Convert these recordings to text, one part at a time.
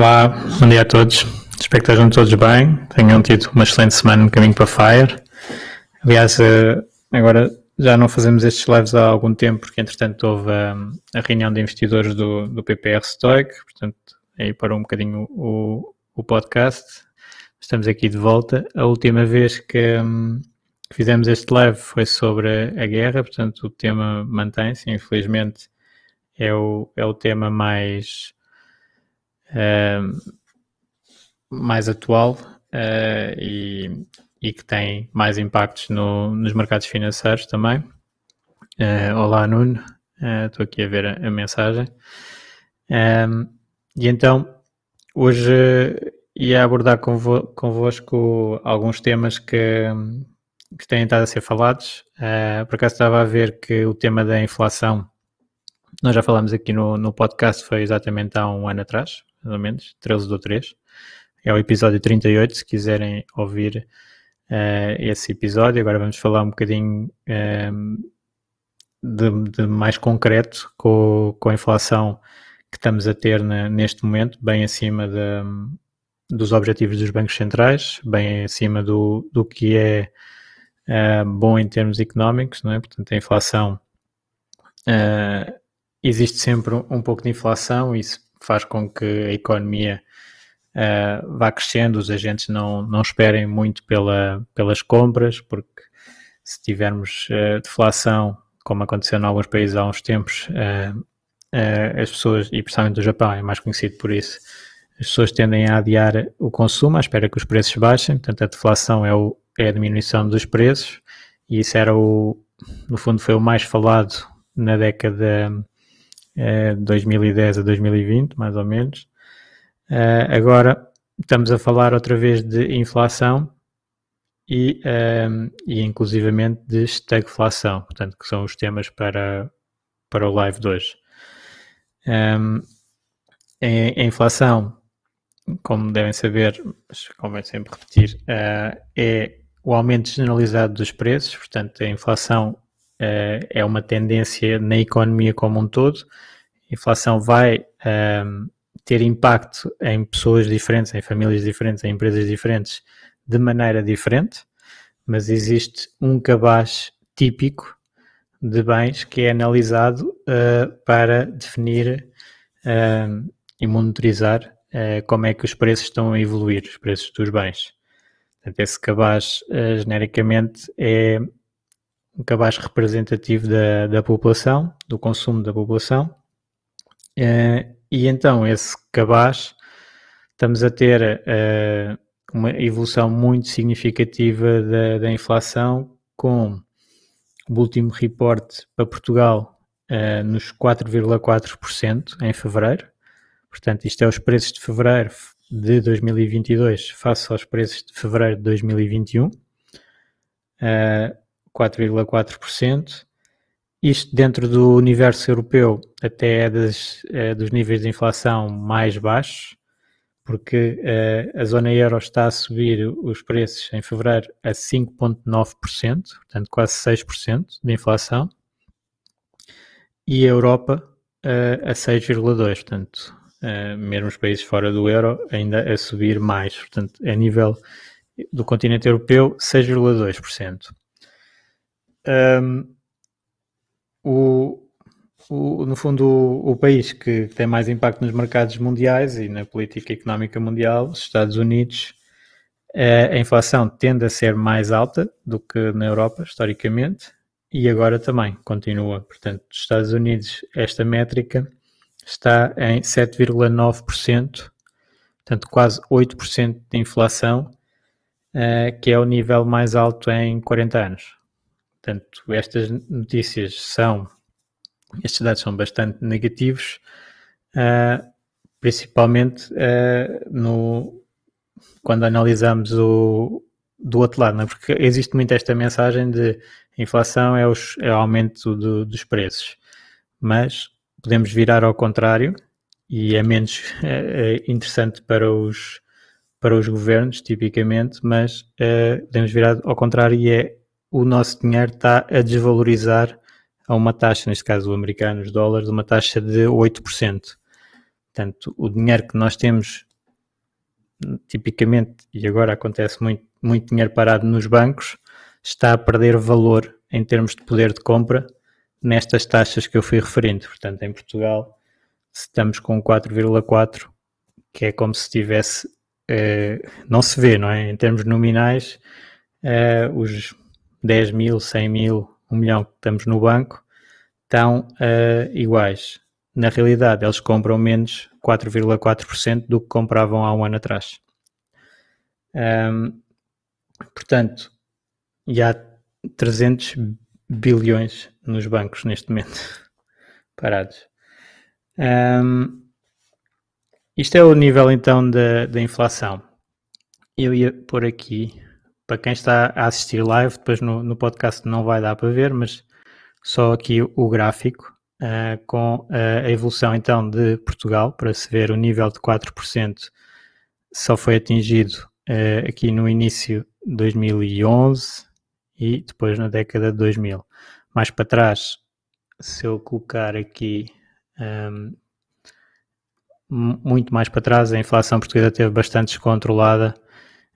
Olá, bom dia a todos. Espero que estejam todos bem, tenham tido uma excelente semana no caminho para Fire. Aliás, eh, agora já não fazemos estes lives há algum tempo, porque entretanto houve a, a reunião de investidores do, do PPR Stoic, portanto aí parou um bocadinho o, o podcast. Estamos aqui de volta. A última vez que, hum, que fizemos este live foi sobre a guerra, portanto o tema mantém-se, infelizmente é o, é o tema mais mais atual uh, e, e, que tem mais impactos no, nos mercados financeiros também. Uh, olá, Nuno, eh, estou aqui a ver a, a mensagem. Um, e então, hoje ia abordar convo, convosco alguns temas que, que têm estado a ser falados. Uh, por acaso estava a ver que o tema da inflação, nós já falamos aqui no, no podcast, foi exatamente há um ano atrás, mais ou menos, 13 do 3. É o episódio 38, se quiserem ouvir uh, esse episódio. Agora vamos falar um bocadinho uh, de, de, mais concreto com, com a inflação que estamos a ter na, neste momento, bem acima de, dos objetivos dos bancos centrais, bem acima do, do que é uh, bom em termos económicos, não é? Portanto, a inflação existe sempre um pouco de inflação, isso faz com que a economia uh, vá crescendo, os agentes não, não esperem muito pela, pelas compras, porque se tivermos uh, deflação, como aconteceu em alguns países há uns tempos, uh, as pessoas, e principalmente o Japão é mais conhecido por isso, as pessoas tendem a adiar o consumo à espera que os preços baixem, portanto a deflação é, o, é a diminuição dos preços, e isso era o, no fundo foi o mais falado na década é, 2010 a 2020, mais ou menos. Uh, agora estamos a falar outra vez de inflação e, um, e inclusivamente de estagflação, portanto, que são os temas para, para o live de hoje. A, inflação, como devem saber, mas convém sempre repetir, é o aumento generalizado dos preços, portanto, a inflação uh, é uma tendência na economia como um todo, a inflação vai ehm, ter impacto em pessoas diferentes, em famílias diferentes, em empresas diferentes, de maneira diferente, mas existe um cabaz típico de bens que é analisado uh, para definir uh, e monitorizar uh, como é que os preços estão a evoluir, os preços dos bens. Portanto, esse cabaz, genericamente, é um cabaz representativo da, da população, do consumo da população, Uh, e então, esse cabaz, estamos a ter uh, uma evolução muito significativa da, da, inflação, com o último reporte para Portugal uh, nos 4,4% em fevereiro. Portanto, isto é os preços de fevereiro de 2022 face aos preços de fevereiro de 2021. Uh, 4,4%. Isto dentro do universo europeu até é, das, é dos níveis de inflação mais baixos, porque uh, a zona euro está a subir os preços em fevereiro a 5,9%, portanto quase 6% de inflação, e a Europa uh, a 6,2%, portanto, uh, mesmo os países fora do euro ainda a subir mais, portanto, a nível do continente europeu, 6,2%. Um, o, o, no fundo, o, o, país que tem mais impacto nos mercados mundiais e na política económica mundial, os Estados Unidos, a inflação tende a ser mais alta do que na Europa, historicamente, e agora também continua. Portanto, nos Estados Unidos, esta métrica está em 7,9%, portanto, quase 8% de inflação, uh, que é o nível mais alto em 40 anos. Portanto, estas notícias são, estes dados são bastante negativos, uh, principalmente uh, no, quando analisamos o, do outro lado, é? porque existe muito esta mensagem de inflação é, os, é o aumento do, dos preços, mas podemos virar ao contrário e é menos é, é interessante para os, para os governos, tipicamente, mas é, podemos virar ao contrário e é o nosso dinheiro está a desvalorizar a uma taxa, neste caso o americano, os dólares, uma taxa de 8%. Portanto, o dinheiro que nós temos tipicamente, e agora acontece muito, muito dinheiro parado nos bancos, está a perder valor em termos de poder de compra nestas taxas que eu fui referindo. Portanto, em Portugal estamos com 4,4, que é como se tivesse, eh, não se vê, não é? Em termos nominais, eh, os 10 mil, 100 mil, 1 milhão que estamos no banco estão eh, iguais. Na realidade, eles compram menos 4,4% do que compravam há um ano atrás. Um, portanto, e há 300 bilhões nos bancos neste momento parados. Um, isto é o nível então da, da inflação. Eu ia pôr aqui, para quem está a assistir live, depois no, no podcast não vai dar para ver, mas só aqui o gráfico uh, com a evolução então de Portugal, para se ver o nível de 4% só foi atingido uh, aqui no início de 2011 e depois na década de 2000. Mais para trás, se eu colocar aqui um, muito mais para trás, a inflação portuguesa esteve bastante descontrolada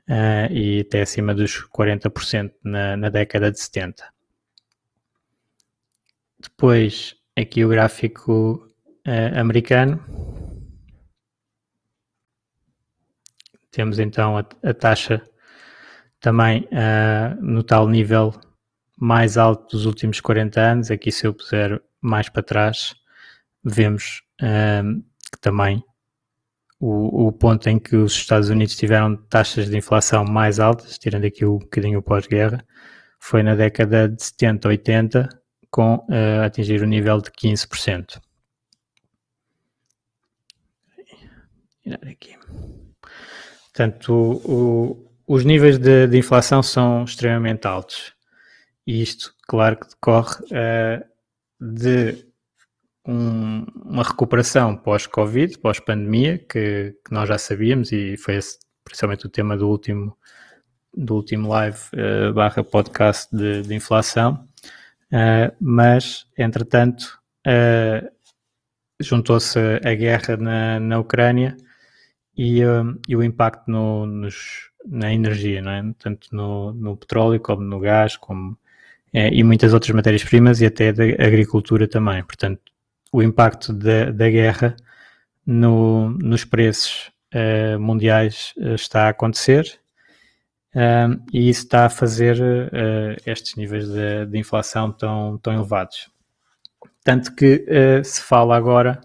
uh, e até acima dos 40% na, na década de 70. Depois, aqui o gráfico uh, americano. Temos então a, a taxa também uh, no tal nível mais alto dos últimos 40 anos. Aqui, se eu puser mais para trás, vemos uh, que também o, o, ponto em que os Estados Unidos tiveram taxas de inflação mais altas, tirando aqui um bocadinho o pós-guerra, foi na década de 70, 80, com uh, atingir o nível de 15%. Aqui. Portanto, o, os níveis de, de, inflação são extremamente altos. E isto, claro, que decorre uh, de um, uma recuperação pós-Covid, pós-pandemia, que, que, nós já sabíamos, e foi esse, principalmente o tema do último, do último live uh, barra podcast de, de inflação, Uh, mas, entretanto, uh, juntou-se a guerra na, na Ucrânia e, e o impacto no, nos, na energia, não é? tanto no, no petróleo como no gás, como, e muitas outras matérias-primas e até da agricultura também. Portanto, o impacto da, da guerra no, nos preços mundiais está a acontecer um, e isso está a fazer uh, estes níveis de, de, inflação tão, tão elevados. Tanto que uh, se fala agora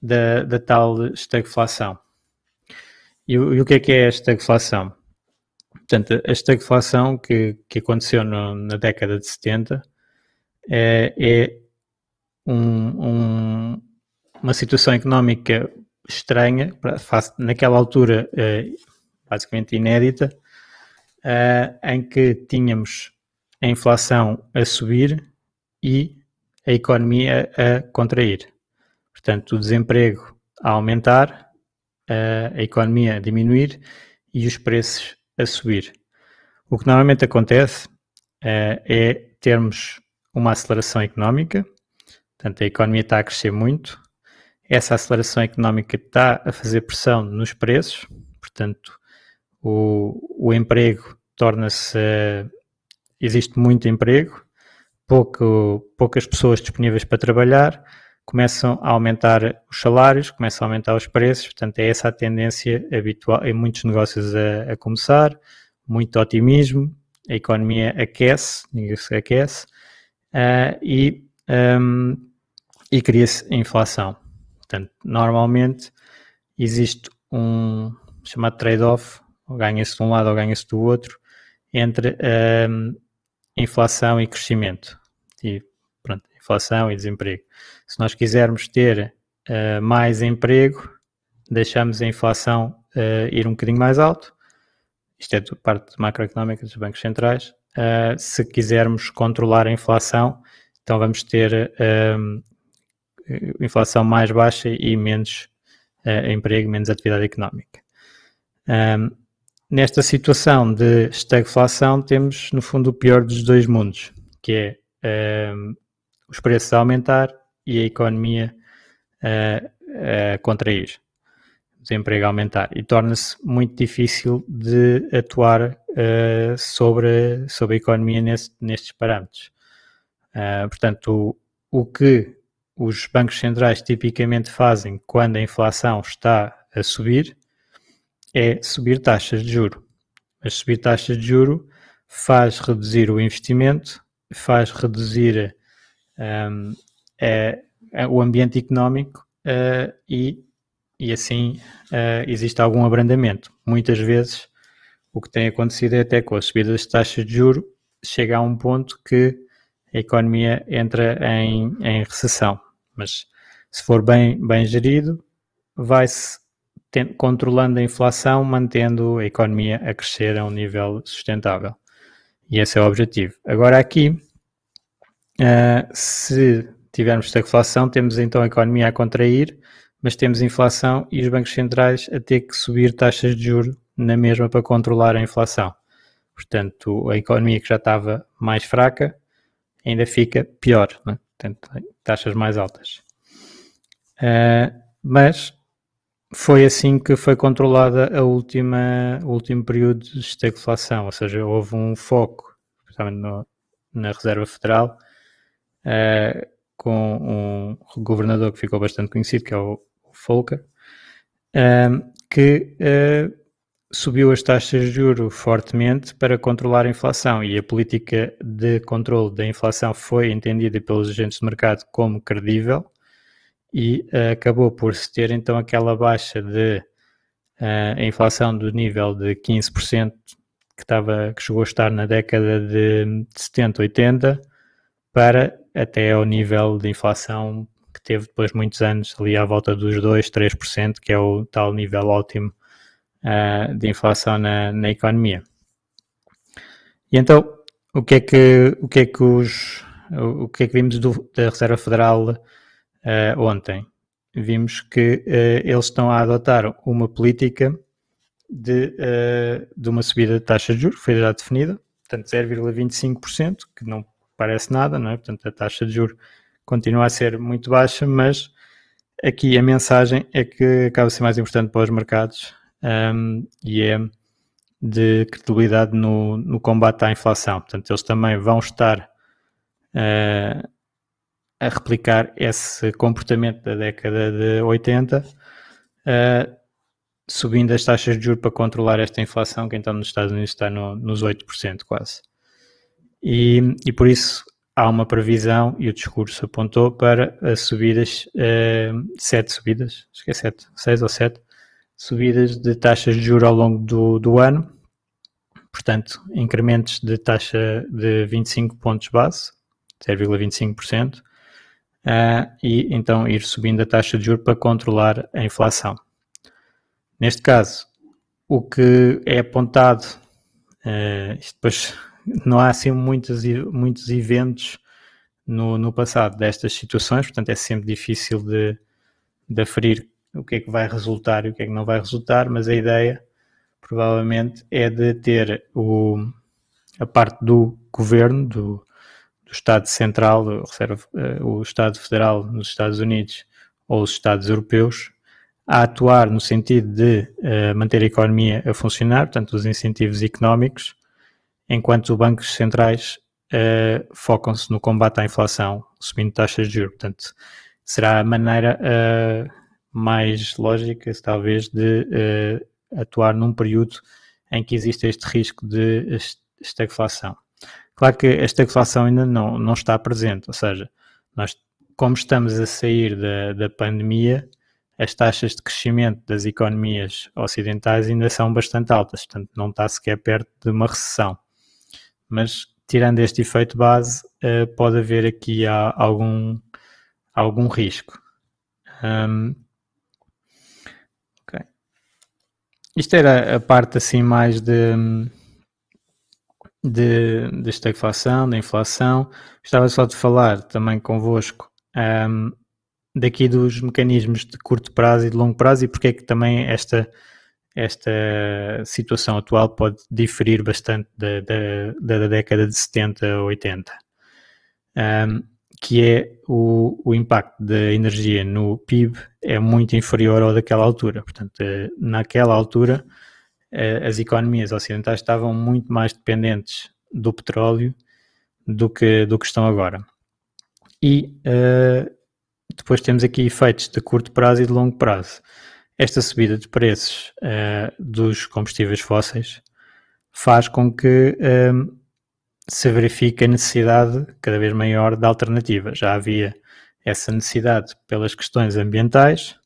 da, da tal estagflação. E, e, o que é que é a estagflação? Portanto, a estagflação que, que aconteceu no, na década de 70 é, é um, um, uma situação económica estranha, naquela altura eh, basicamente inédita, uh, em que tínhamos a inflação a subir e a economia a contrair. Portanto, o desemprego a aumentar, uh, a economia a diminuir e os preços a subir. O que normalmente acontece é termos uma aceleração económica, portanto, a economia está a crescer muito, essa aceleração económica está a fazer pressão nos preços, portanto, o, o emprego torna-se. existe muito emprego, pouco, poucas pessoas disponíveis para trabalhar, começam a aumentar os salários, começam a aumentar os preços, portanto é essa a tendência habitual em muitos negócios a, a começar, muito otimismo, a economia aquece, se aquece, uh, e, um, e cria-se inflação. Portanto, normalmente existe um chamado trade-off, ganha-se de um lado ou ganha-se do outro, entre um, inflação e crescimento. E pronto, inflação e desemprego. Se nós quisermos ter uh, mais emprego, deixamos a inflação uh, ir um bocadinho mais alto. Isto é parte macroeconómica dos bancos centrais. Uh, se quisermos controlar a inflação, então vamos ter inflação mais baixa e menos emprego, menos atividade económica. Um, nesta situação de estagflação, temos no fundo o pior dos dois mundos, que é um, os preços a aumentar e a economia a contrair, o desemprego a aumentar. E torna-se muito difícil de atuar uh, sobre, sobre a economia nesse, nestes parâmetros. Uh, portanto, o, o que os bancos centrais tipicamente fazem quando a inflação está a subir é subir taxas de juro. Mas subir taxas de juro faz reduzir o investimento, faz reduzir um, é, é o ambiente económico uh, e, e assim uh, existe algum abrandamento. Muitas vezes o que tem acontecido é até com a subida das taxas de juro chega a um ponto que a economia entra em, em recessão. Mas se for bem, bem gerido, vai-se controlando a inflação, mantendo a economia a crescer a um nível sustentável. E esse é o objetivo. Agora aqui Uh, se tivermos estagflação, temos então a economia a contrair, mas temos inflação e os bancos centrais a ter que subir taxas de juros na mesma para controlar a inflação. Portanto, a economia que já estava mais fraca ainda fica pior, né? Portanto, taxas mais altas. Uh, mas foi assim que foi controlada a última, o último período de estagflação, ou seja, houve um foco, especialmente no, na Reserva Federal, uh, com um governador que ficou bastante conhecido, que é o, Volcker, uh, que uh, subiu as taxas de juro fortemente para controlar a inflação e a política de controle da inflação foi entendida pelos agentes de mercado como credível e uh, acabou por se ter então aquela baixa de uh, a inflação do nível de 15% que, estava, que chegou a estar na década de 70, 80 para até ao nível de inflação que teve depois de muitos anos, ali à volta dos 2, 3%, que é o tal nível ótimo uh, de inflação na, na economia. E então, o que é que, o que, é que, os, o que, é que vimos do, da Reserva Federal uh, ontem? Vimos que uh, eles estão a adotar uma política de, de uma subida de taxa de juros, foi já definida, portanto 0,25%, que não parece nada, não é? Portanto, a taxa de juros continua a ser muito baixa, mas aqui a mensagem é que acaba a ser mais importante para os mercados um, e é de credibilidade no, no, combate à inflação. Portanto, eles também vão estar uh, a replicar esse comportamento da década de 80, uh, subindo as taxas de juros para controlar esta inflação, que então nos Estados Unidos está no, nos 8% quase. E, e por isso há uma previsão, e o discurso apontou para as subidas, uh, sete subidas, acho que é sete, seis ou sete, subidas de taxas de juros ao longo do, do ano, portanto, incrementos de taxa de 25 pontos base, 0,25%, uh, eh, e então ir subindo a taxa de juros para controlar a inflação. Neste caso, o que é apontado, uh, depois não há assim muitos, muitos eventos no, no passado destas situações, portanto é sempre difícil de, de aferir o que é que vai resultar e o que é que não vai resultar, mas a ideia provavelmente é de ter o, a parte do governo, do, do Estado Central, do, eh, o Estado Federal nos Estados Unidos ou os Estados Europeus, a atuar no sentido de uh, manter a economia a funcionar, portanto, os incentivos económicos, enquanto os bancos centrais uh, focam-se no combate à inflação, subindo taxas de juros. Portanto, será a maneira uh, mais lógica, talvez, de uh, atuar num período em que existe este risco de estagflação. Claro que a estagflação ainda não, não está presente, ou seja, nós, como estamos a sair da, da pandemia, as taxas de crescimento das economias ocidentais ainda são bastante altas, portanto não está sequer perto de uma recessão. Mas tirando este efeito base, uh, pode haver aqui algum, algum risco. Um, Isto era a parte assim mais de, de, de estagflação, da inflação. Gostava só de falar também convosco um, daqui dos mecanismos de curto prazo e de longo prazo e porque é que também esta, esta situação atual pode diferir bastante da, da, da década de 70 a 80, um, que é o, o impacto da energia no PIB é muito inferior ao daquela altura. Portanto, eh, naquela altura, eh, as economias ocidentais estavam muito mais dependentes do petróleo do que, do que estão agora. E uh, depois temos aqui efeitos de curto prazo e de longo prazo. Esta subida de preços uh, dos combustíveis fósseis faz com que se verifique a necessidade cada vez maior de alternativas. Já havia essa necessidade pelas questões ambientais,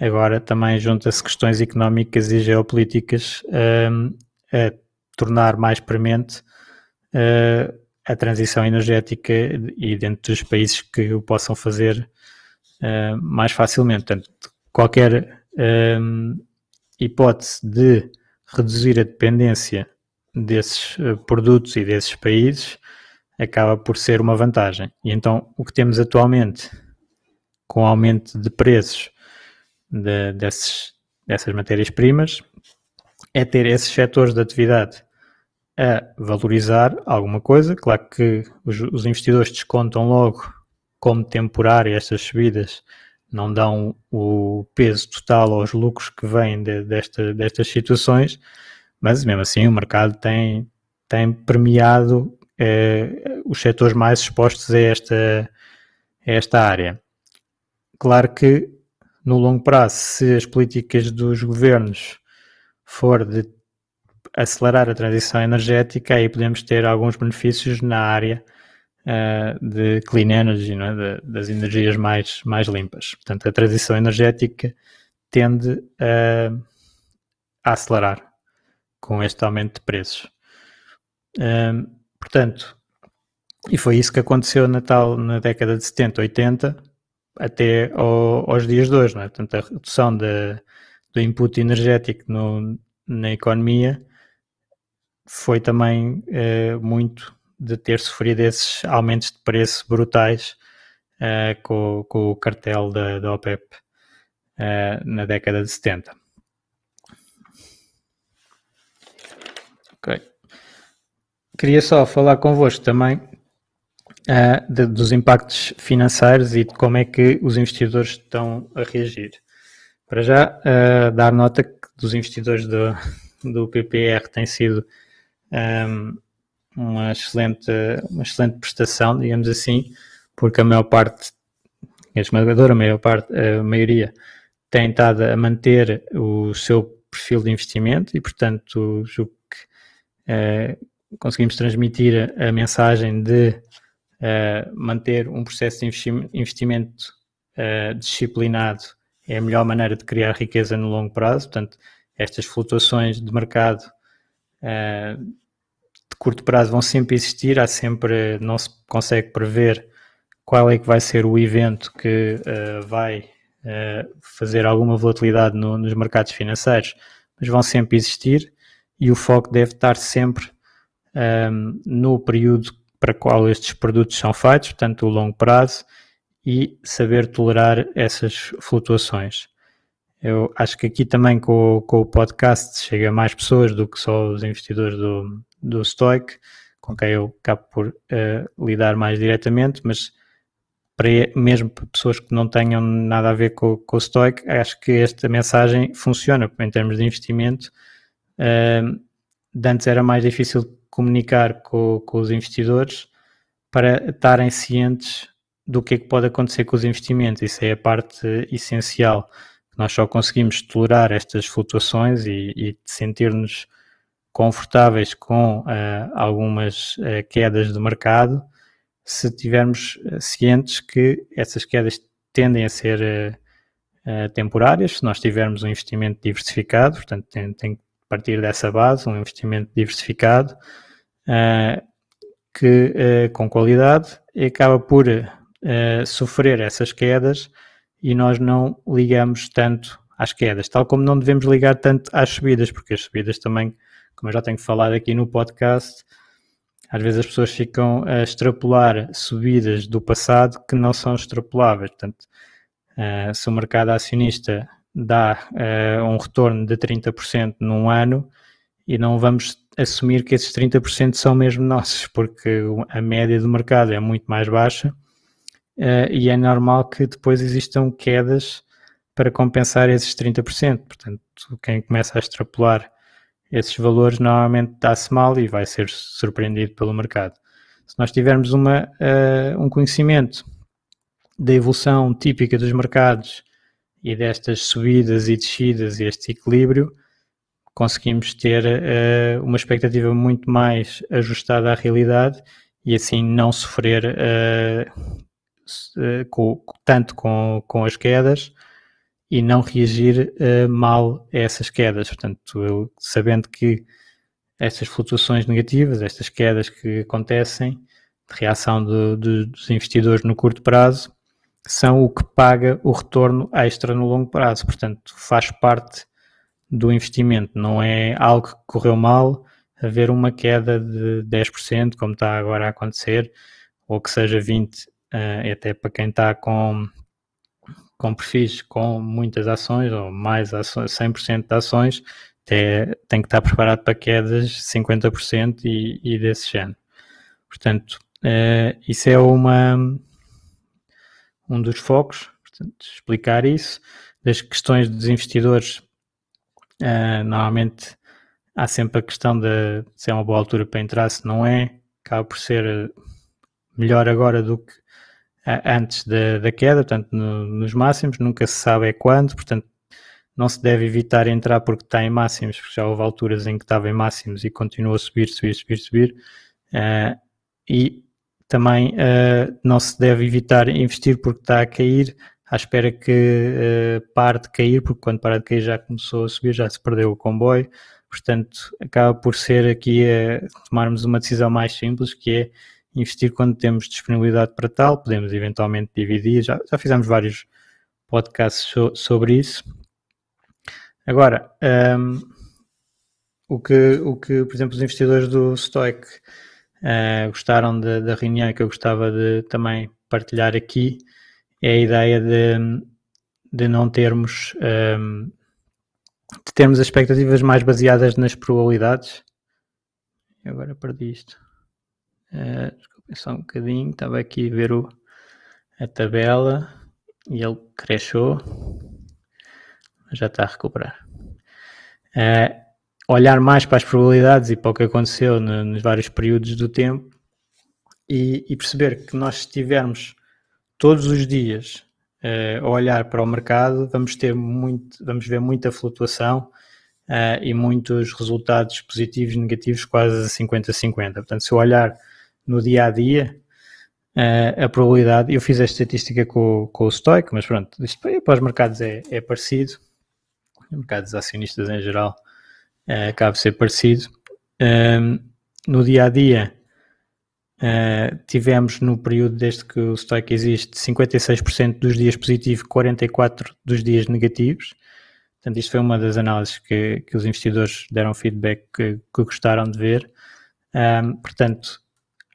agora também junta-se questões económicas e geopolíticas uh, a tornar mais premente uh, a transição energética e dentro dos países que o possam fazer uh, mais facilmente. Portanto, qualquer um, hipótese de reduzir a dependência desses uh, produtos e desses países acaba por ser uma vantagem. E então o que temos atualmente com o aumento de preços de, desses, dessas matérias-primas é ter esses setores de atividade a valorizar alguma coisa. Claro que os, os investidores descontam logo como temporário estas subidas não dão o peso total aos lucros que vêm de, desta, destas situações, mas mesmo assim o mercado tem, tem premiado eh, os setores mais expostos a esta, a esta área. Claro que no longo prazo, se as políticas dos governos for de acelerar a transição energética, aí podemos ter alguns benefícios na área uh, de clean energy, é? de, das energias mais, mais limpas. Portanto, a transição energética tende a, a acelerar com este aumento de preços. Uh, portanto, e foi isso que aconteceu na, tal, na década de 70, 80, até ao, aos dias de hoje. Não é? Portanto, a redução de, do input energético no, na economia foi também eh, muito de ter sofrido esses aumentos de preço brutais uh, com, com, o cartel da, da OPEP uh, na década de 70. Ok. Queria só falar convosco também uh, de, dos impactos financeiros e de como é que os investidores estão a reagir. Para já, dar nota que dos investidores do, do PPR tem sido um, uma excelente, uma excelente prestação, digamos assim, porque a maior parte, a esmagadora maior parte, a maioria, tem estado a manter o seu perfil de investimento e, portanto, julgo conseguimos transmitir a, mensagem de eh, manter um processo de investimento eh, disciplinado. É a melhor maneira de criar riqueza no longo prazo. Portanto, estas flutuações de mercado curto prazo vão sempre existir, há sempre, não se consegue prever qual é que vai ser o evento que uh, vai uh, fazer alguma volatilidade no, nos mercados financeiros, mas vão sempre existir e o foco deve estar sempre um, no período para qual estes produtos são feitos, portanto o longo prazo, e saber tolerar essas flutuações. Eu acho que aqui também com, com o podcast chega mais pessoas do que só os investidores do, do Stoic, com quem eu acabo por uh, lidar mais diretamente, mas para mesmo para pessoas que não tenham nada a ver com, com o Stoic, acho que esta mensagem funciona em termos de investimento. Uh, antes era mais difícil comunicar com, com os investidores para estarem cientes do que é que pode acontecer com os investimentos. Isso é a parte essencial. Nós só conseguimos tolerar estas flutuações e, e sentir-nos confortáveis com uh, algumas uh, quedas do mercado se estivermos cientes que essas quedas tendem a ser temporárias, se nós tivermos um investimento diversificado, portanto tem, tem que partir dessa base, um investimento diversificado que com qualidade acaba por uh, sofrer essas quedas e nós não ligamos tanto às quedas, tal como não devemos ligar tanto às subidas, porque as subidas também, como eu já tenho falado aqui no podcast, às vezes as pessoas ficam a extrapolar subidas do passado que não são extrapoláveis. Portanto, uh, se o mercado acionista dá uh, um retorno de 30% num ano e não vamos assumir que esses 30% são mesmo nossos, porque a média do mercado é muito mais baixa uh, e é normal que depois existam quedas para compensar esses 30%. Portanto, quem começa a extrapolar esses valores normalmente dá-se mal e vai ser surpreendido pelo mercado. Se nós tivermos uma, uh, um conhecimento da evolução típica dos mercados e destas subidas e descidas e este equilíbrio, conseguimos ter uh, uma expectativa muito mais ajustada à realidade e assim não sofrer uh, com, tanto com, com as quedas e não reagir uh, mal a essas quedas. Portanto, eu, sabendo que estas flutuações negativas, estas quedas que acontecem, de reação do, do, dos investidores no curto prazo, são o que paga o retorno extra no longo prazo. Portanto, faz parte do investimento, não é algo que correu mal, haver uma queda de 10%, como está agora a acontecer, ou que seja 20%, uh, até para quem está com, com perfis com muitas ações ou mais ações, 100% de ações, até, tem que estar preparado para quedas 50% e, e desse género. Portanto, uh, isso é uma, um dos focos, portanto, explicar isso. Das questões dos investidores, uh, normalmente há sempre a questão de se é uma boa altura para entrar, se não é, acaba por ser melhor agora do que antes da, da queda, portanto, no, nos máximos, nunca se sabe é quando, portanto, não se deve evitar entrar porque está em máximos, porque já houve alturas em que estava em máximos e continuou a subir, subir, subir, subir. Uh, e também uh, não se deve evitar investir porque está a cair, à espera que uh, pare de cair, porque quando para de cair já começou a subir, já se perdeu o comboio. Portanto, acaba por ser aqui a tomarmos uma decisão mais simples, que é investir quando temos disponibilidade para tal, podemos eventualmente dividir, já, já fizemos vários podcasts so, sobre isso. Agora, um, o, que, o que, por exemplo, os investidores do Stoic uh, gostaram de, da reunião que eu gostava de também partilhar aqui é a ideia de, de não termos um, de termos expectativas mais baseadas nas probabilidades. Agora perdi isto. Uh, só um bocadinho, estava aqui a ver o, a tabela e ele cresceu, já está a recuperar. Uh, olhar mais para as probabilidades e para o que aconteceu no, nos vários períodos do tempo e, e, perceber que nós estivermos todos os dias uh, a olhar para o mercado, vamos ter muito, vamos ver muita flutuação uh, e muitos resultados positivos e negativos quase a 50-50. Portanto, se eu olhar no dia a dia, uh, a probabilidade. Eu fiz a estatística com, com o Stoic, mas pronto, isto para os mercados é, é parecido, mercados acionistas em geral uh, acaba de ser parecido. Um, no dia a dia, uh, tivemos no período desde que o Stoic existe 56% dos dias positivos, 44% dos dias negativos. Portanto, isto foi uma das análises que, que os investidores deram feedback que, que gostaram de ver. Um, portanto,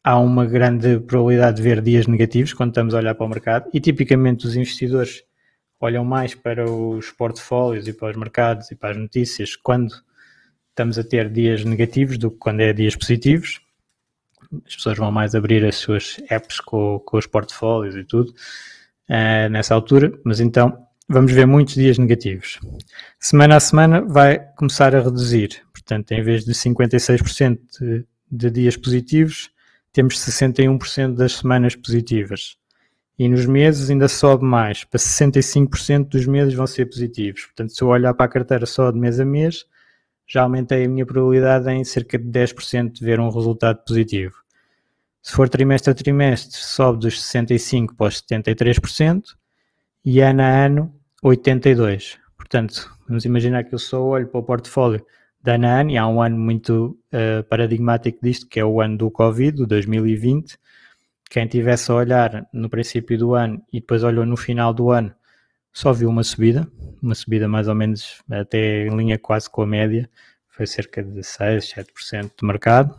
há uma grande probabilidade de ver dias negativos quando estamos a olhar para o mercado e tipicamente os investidores olham mais para os portfólios e para os mercados e para as notícias quando estamos a ter dias negativos do que quando é dias positivos. As pessoas vão mais abrir as suas apps com, com os portfólios e tudo uh, nessa altura, mas então vamos ver muitos dias negativos. Semana a semana vai começar a reduzir, portanto, em vez de 56% de, de dias positivos, temos 61% das semanas positivas. e nos meses ainda sobe mais, para 65% dos meses vão ser positivos. Portanto, se eu olhar para a carteira só de mês a mês, já aumentei a minha probabilidade em cerca de 10% de ver um resultado positivo. Se for trimestre a trimestre, sobe dos 65% para os 73% e ano a ano, 82%. Portanto, vamos imaginar que eu só olho para o portfólio de ano a ano, e há um ano muito uh, paradigmático disto, que é o ano do Covid, o 2020, quem tivesse a olhar no princípio do ano e depois olhou no final do ano, só viu uma subida, uma subida mais ou menos até em linha quase com a média, foi cerca de 6, 7% de mercado.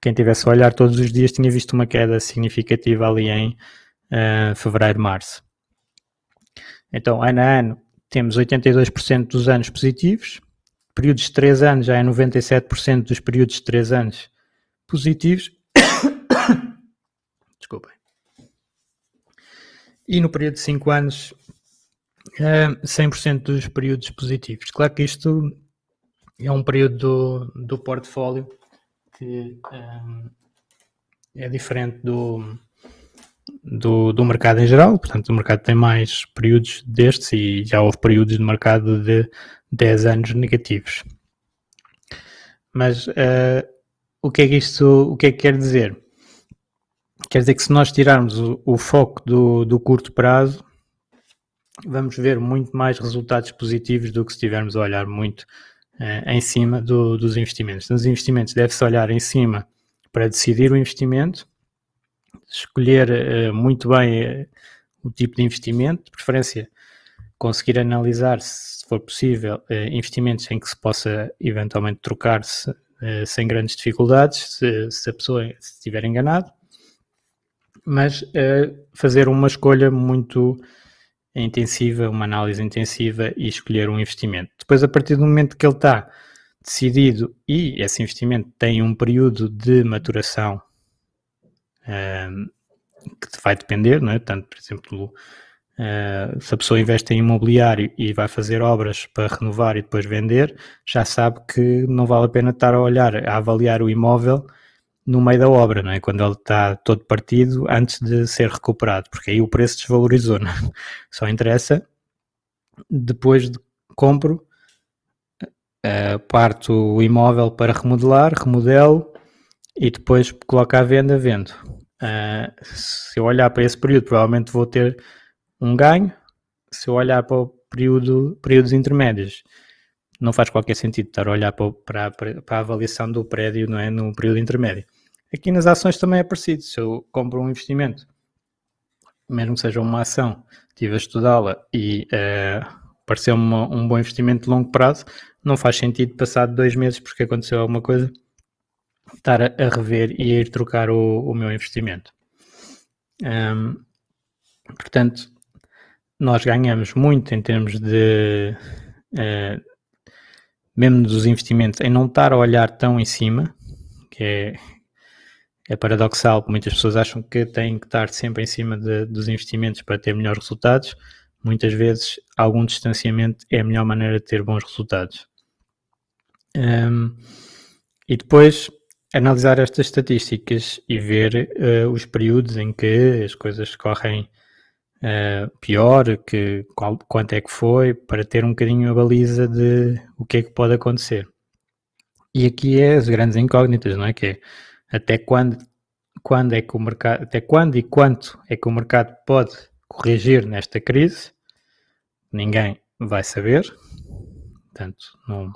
Quem tivesse a olhar todos os dias tinha visto uma queda significativa ali em uh, fevereiro, março. Então, ano a ano, temos 82% dos anos positivos, períodos de 3 anos já é 97% dos períodos de 3 anos positivos desculpem. E no período de 5 anos, 100% eh, dos períodos positivos. Claro que isto é um período do, do portfólio que um, eh, é diferente do, do, do mercado em geral, portanto o mercado tem mais períodos destes e já houve períodos de mercado de 10 anos negativos. Mas uh, o que é que isto, o que é que quer dizer? Quer dizer que se nós tirarmos o, o foco do, do, curto prazo, vamos ver muito mais resultados positivos do que se estivermos a olhar muito uh, em cima do, dos investimentos. Nos investimentos deve-se olhar em cima para decidir o investimento, escolher uh, muito bem uh, o tipo de investimento, de preferência conseguir analisar, se for possível, investimentos em que se possa eventualmente trocar-se sem grandes dificuldades, se, se a pessoa se estiver enganado mas fazer uma escolha muito intensiva, uma análise intensiva e escolher um investimento. Depois, a partir do momento que ele está decidido e esse investimento tem um período de maturação uh, que vai depender, não é? Tanto, por exemplo, uh, se a pessoa investe em imobiliário e vai fazer obras para renovar e depois vender, já sabe que não vale a pena estar a olhar, a avaliar o imóvel no meio da obra, não é? Quando ele está todo partido antes de ser recuperado, porque aí o preço desvalorizou, não é? Só interessa depois de compro, uh, parto o imóvel para remodelar, remodelo e depois coloco à venda, vendo. Uh, se eu olhar para esse período, provavelmente vou ter um ganho. Se eu olhar para o período, períodos intermédios, não faz qualquer sentido estar a olhar para, para, para a avaliação do prédio não é, no período intermédio. Aqui nas ações também é parecido. Se eu compro um investimento, mesmo que seja uma ação, estive a estudá-la e uh, pareceu-me um bom investimento de longo prazo, não faz sentido passar dois meses porque aconteceu alguma coisa, estar a, a rever e a ir trocar o, o meu investimento. Um, portanto, nós ganhamos muito em termos de uh, mesmo dos investimentos, em não estar a olhar tão em cima, que é, é paradoxal, muitas pessoas acham que têm que estar sempre em cima de, dos investimentos para ter melhores resultados. Muitas vezes, algum distanciamento é a melhor maneira de ter bons resultados. Um, e depois, analisar estas estatísticas e ver uh, os períodos em que as coisas correm uh, pior, que, qual, quanto é que foi, para ter um bocadinho a baliza de o que é que pode acontecer. E aqui é as grandes incógnitas, não é? Que é até quando, quando é que o mercado, até quando e quanto é que o mercado pode corrigir nesta crise, ninguém vai saber, portanto, não,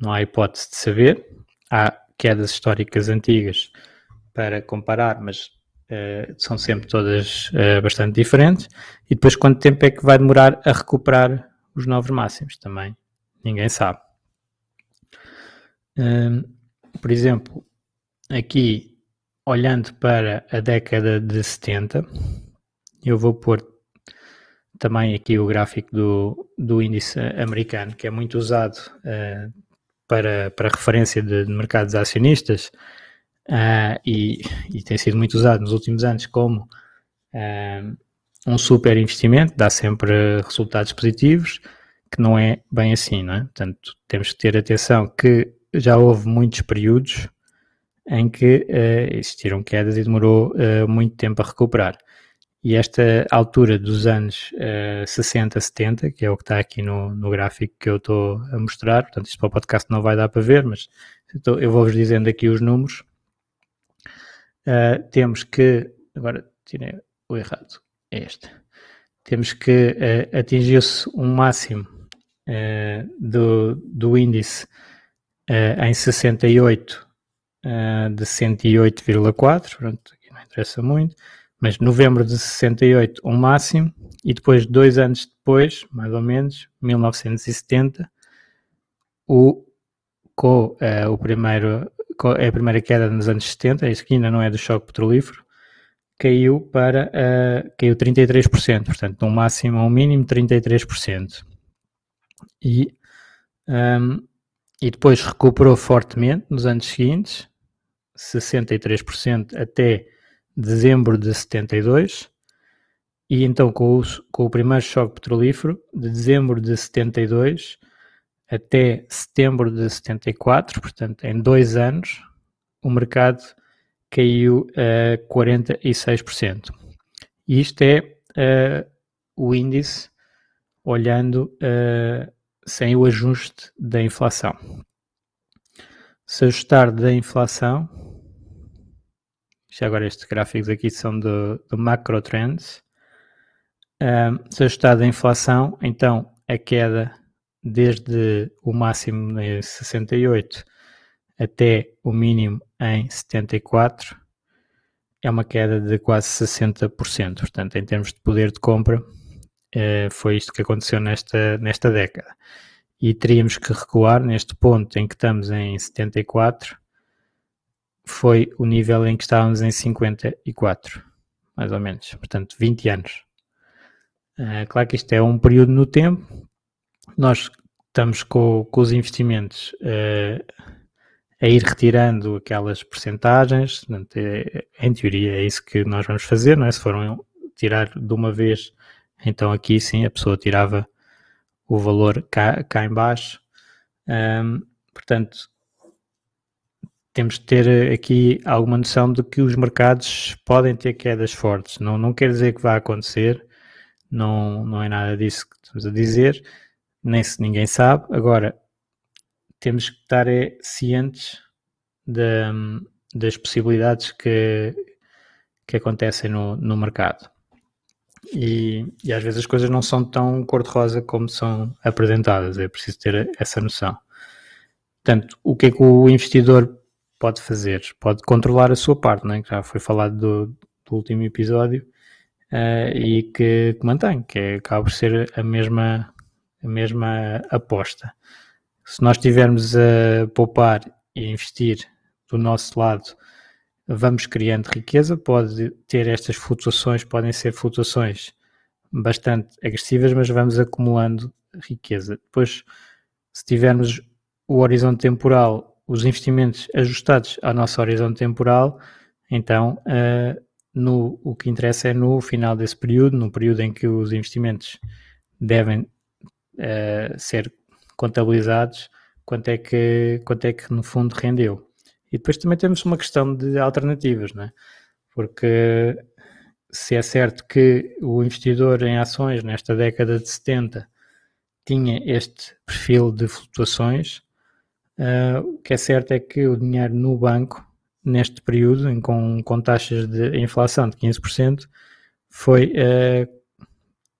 não há hipótese de saber. Há quedas históricas antigas para comparar, mas uh, são sempre todas uh, bastante diferentes. E depois, quanto tempo é que vai demorar a recuperar os novos máximos? Também ninguém sabe. Um, por exemplo, aqui, olhando para a década de 70, eu vou pôr também aqui o gráfico do, do índice americano, que é muito usado uh, para, para referência de, de mercados acionistas uh, e, e, tem sido muito usado nos últimos anos como uh, um super investimento, dá sempre resultados positivos, que não é bem assim, não é? Portanto, temos que ter atenção que já houve muitos períodos em que uh, existiram quedas e demorou uh, muito tempo a recuperar. E esta altura dos anos uh, 60, 70, que é o que está aqui no, no gráfico que eu estou a mostrar, portanto, isto para o podcast não vai dar para ver, mas eu vou-vos dizendo aqui os números. Uh, temos que, agora tirei o errado, é este. Temos que atingiu-se um máximo do, do índice em 68 de 108,4, pronto, aqui não interessa muito mas novembro de 68 um máximo e depois dois anos depois, mais ou menos, 1970, o, com uh, o primeiro, com a primeira queda nos anos 70, isso aqui ainda não é do choque petrolífero, caiu para uh, caiu 33%, portanto, de um máximo a um mínimo 33%. E, um, e depois recuperou fortemente nos anos seguintes, 63% até dezembro de 72, e então com o, com o primeiro choque petrolífero, de dezembro de 72 até setembro de 74, portanto, em dois anos, o mercado caiu a 46%. E isto é uh, o índice olhando uh, sem o ajuste da inflação. Se ajustar da inflação, já agora estes gráficos aqui são do, do Macro Trends. Um, se ajustado a inflação, então a queda desde o máximo em 68 até o mínimo em 74 é uma queda de quase 60%. Portanto, em termos de poder de compra, eh, foi isto que aconteceu nesta, nesta década. E teríamos que recuar neste ponto em que estamos em 74 foi o nível em que estávamos em 54, mais ou menos, portanto 20 anos. Uh, claro que isto é um período no tempo, nós estamos com, com os investimentos uh, a ir retirando aquelas percentagens, portanto, é, em teoria é isso que nós vamos fazer, não é? Se foram tirar de uma vez, então aqui sim a pessoa tirava o valor cá, cá em baixo. Um, portanto, temos de ter eh, aqui alguma noção de que os mercados podem ter quedas fortes. Não, não quer dizer que vai acontecer, não, não é nada disso que estamos a dizer, nem se ninguém sabe. Agora, temos que estar é, cientes das possibilidades que, que acontecem no, no mercado. E, e, às vezes as coisas não são tão cor-de-rosa como são apresentadas, é preciso ter essa noção. Portanto, o que é que o investidor pode fazer? Pode controlar a sua parte, não é? que já foi falado do, do último episódio, uh, e que, que, mantém, que é, acaba por ser a mesma, a mesma aposta. Se nós estivermos a poupar e investir do nosso lado, vamos criando riqueza, pode ter estas flutuações, podem ser flutuações bastante agressivas, mas vamos acumulando riqueza. Depois, se tivermos o horizonte temporal os investimentos ajustados ao nosso horizonte temporal, então uh, no, o que interessa é no final desse período, no período em que os investimentos devem uh, ser contabilizados, quanto é, que, quanto é que no fundo rendeu. E depois também temos uma questão de alternativas, não é? Porque se é certo que o investidor em ações nesta década de 70 tinha este perfil de flutuações, Uh, o que é certo é que o dinheiro no banco, neste período, em, com, com taxas de inflação de 15%, foi, uh,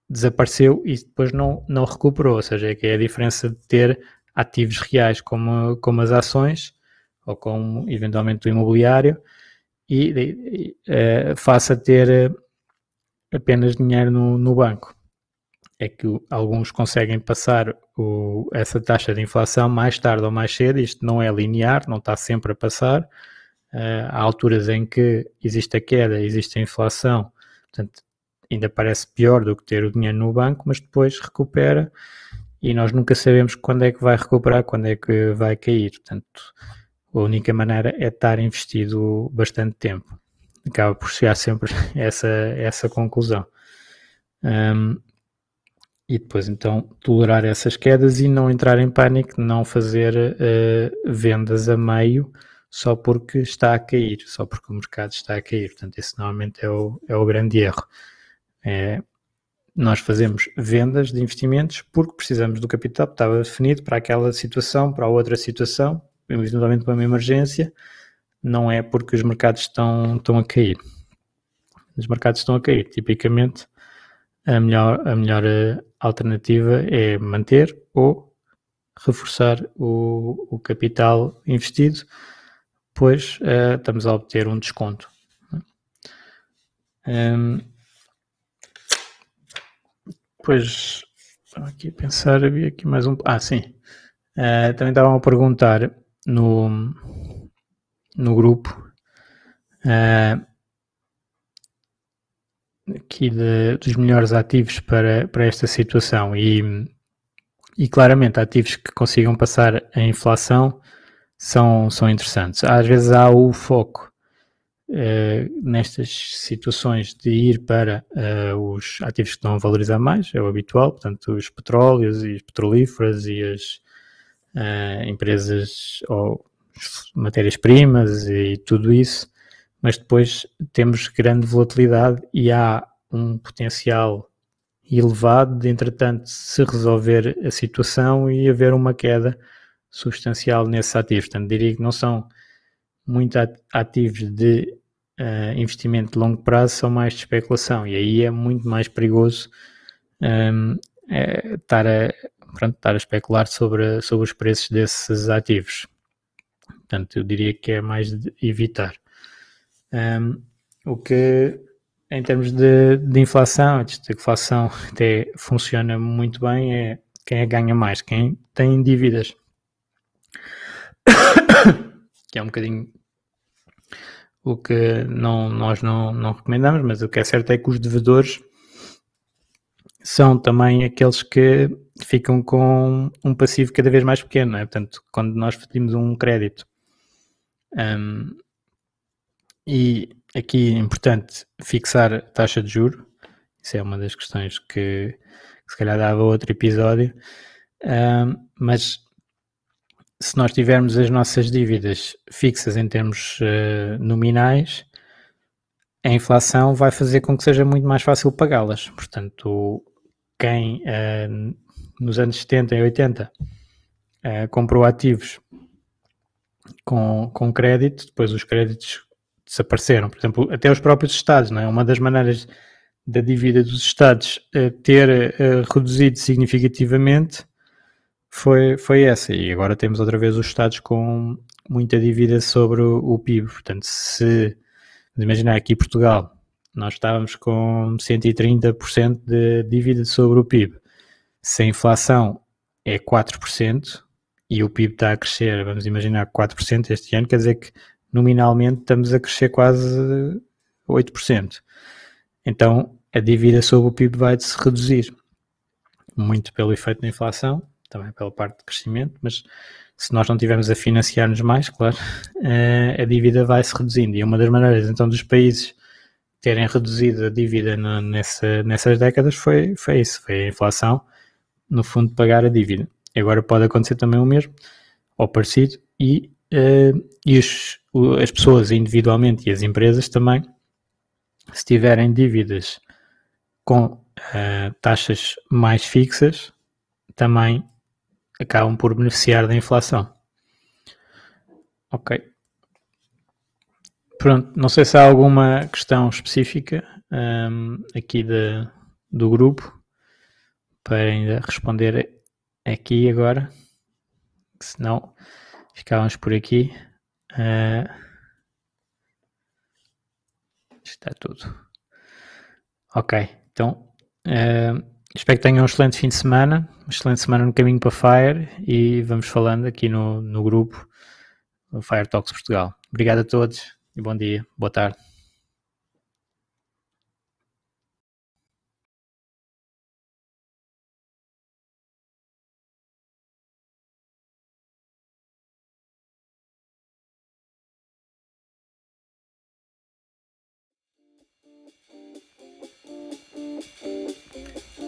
desapareceu e depois não, não recuperou. Ou seja, é que é a diferença de ter ativos reais como, como as ações ou como eventualmente o imobiliário e, e uh, face a ter apenas dinheiro no, no banco é que alguns conseguem passar o, essa taxa de inflação mais tarde ou mais cedo. Isto não é linear, não está sempre a passar. Uh, há alturas em que existe a queda, existe a inflação, portanto, ainda parece pior do que ter o dinheiro no banco, mas depois recupera e nós nunca sabemos quando é que vai recuperar, quando é que vai cair. Portanto, a única maneira é estar investido bastante tempo. Acaba por chegar sempre essa, essa conclusão. Um, e depois então tolerar essas quedas e não entrar em pânico, não fazer uh, vendas a meio só porque está a cair, só porque o mercado está a cair. Portanto, esse normalmente é o, é o grande erro. É, nós fazemos vendas de investimentos porque precisamos do capital que estava definido para aquela situação, para outra situação, eventualmente para uma emergência, não é porque os mercados estão, estão a cair. Os mercados estão a cair. Tipicamente, a melhor, a melhor alternativa é manter ou reforçar o, o capital investido, pois uh, estamos a obter um desconto. Um, pois, aqui a pensar, havia aqui mais um. Ah, sim. Uh, também estavam a perguntar no, no grupo uh, aqui de, dos melhores ativos para, para esta situação e, e claramente ativos que consigam passar a inflação são, são interessantes. Às vezes há o foco uh, nestas situações de ir para uh, os ativos que estão a valorizar mais, é o habitual, portanto os petróleos e as petrolíferas e as uh, empresas ou matérias-primas e tudo isso, mas depois temos grande volatilidade e há um potencial elevado de, entretanto, se resolver a situação e haver uma queda substancial nesses ativos. Portanto, diria que não são muito ativos de uh, investimento de longo prazo, são mais de especulação e aí é muito mais perigoso um, ehm, é, estar, a, pronto, estar a especular sobre, sobre os preços desses ativos. Portanto, eu diria que é mais de evitar. Um, o que, em termos de, de inflação, de inflação até funciona muito bem, é quem é ganha mais, quem tem dívidas. que é um bocadinho o que não, nós não, não recomendamos, mas o que é certo é que os devedores são também aqueles que ficam com um passivo cada vez mais pequeno, é? Portanto, quando nós pedimos um crédito um, e aqui é importante fixar taxa de juro, isso é uma das questões que, que se calhar dava outro episódio, um, mas se nós tivermos as nossas dívidas fixas em termos uh, nominais, a inflação vai fazer com que seja muito mais fácil pagá-las. Portanto, quem uh, nos anos 70 e 80 uh, comprou ativos com, com crédito, depois os créditos desapareceram. Por exemplo, até os próprios Estados, não é? Uma das maneiras da dívida dos Estados uh, ter uh, reduzido significativamente foi, foi essa. E agora temos outra vez os Estados com muita dívida sobre o, o PIB. Portanto, se imaginar aqui Portugal, nós estávamos com 130% de dívida sobre o PIB. Se a inflação é 4%, e o PIB está a crescer, vamos imaginar 4% este ano, quer dizer que nominalmente estamos a crescer quase 8%. Então a dívida sobre o PIB vai se reduzir, muito pelo efeito da inflação, também pela parte de crescimento, mas se nós não tivermos a financiar-nos mais, claro, eh, a dívida vai se reduzindo. E uma das maneiras então dos países terem reduzido a dívida nessa, nessas décadas foi, foi isso, foi a inflação, no fundo, pagar a dívida. Agora pode acontecer também o mesmo, ou parecido, e, uh, e os, as pessoas individualmente e as empresas também, se tiverem dívidas com uh, taxas mais fixas, também acabam por beneficiar da inflação. Ok. Pronto, não sei se há alguma questão específica um, ehm, aqui de, do grupo para ainda responder aqui agora, senão ficávamos por aqui. Uh, está tudo. Ok, então uh, espero que tenham um excelente fim de semana, uma excelente semana no caminho para Fire e vamos falando aqui no, no grupo Fire Talks Portugal. Obrigado a todos e bom dia, boa tarde.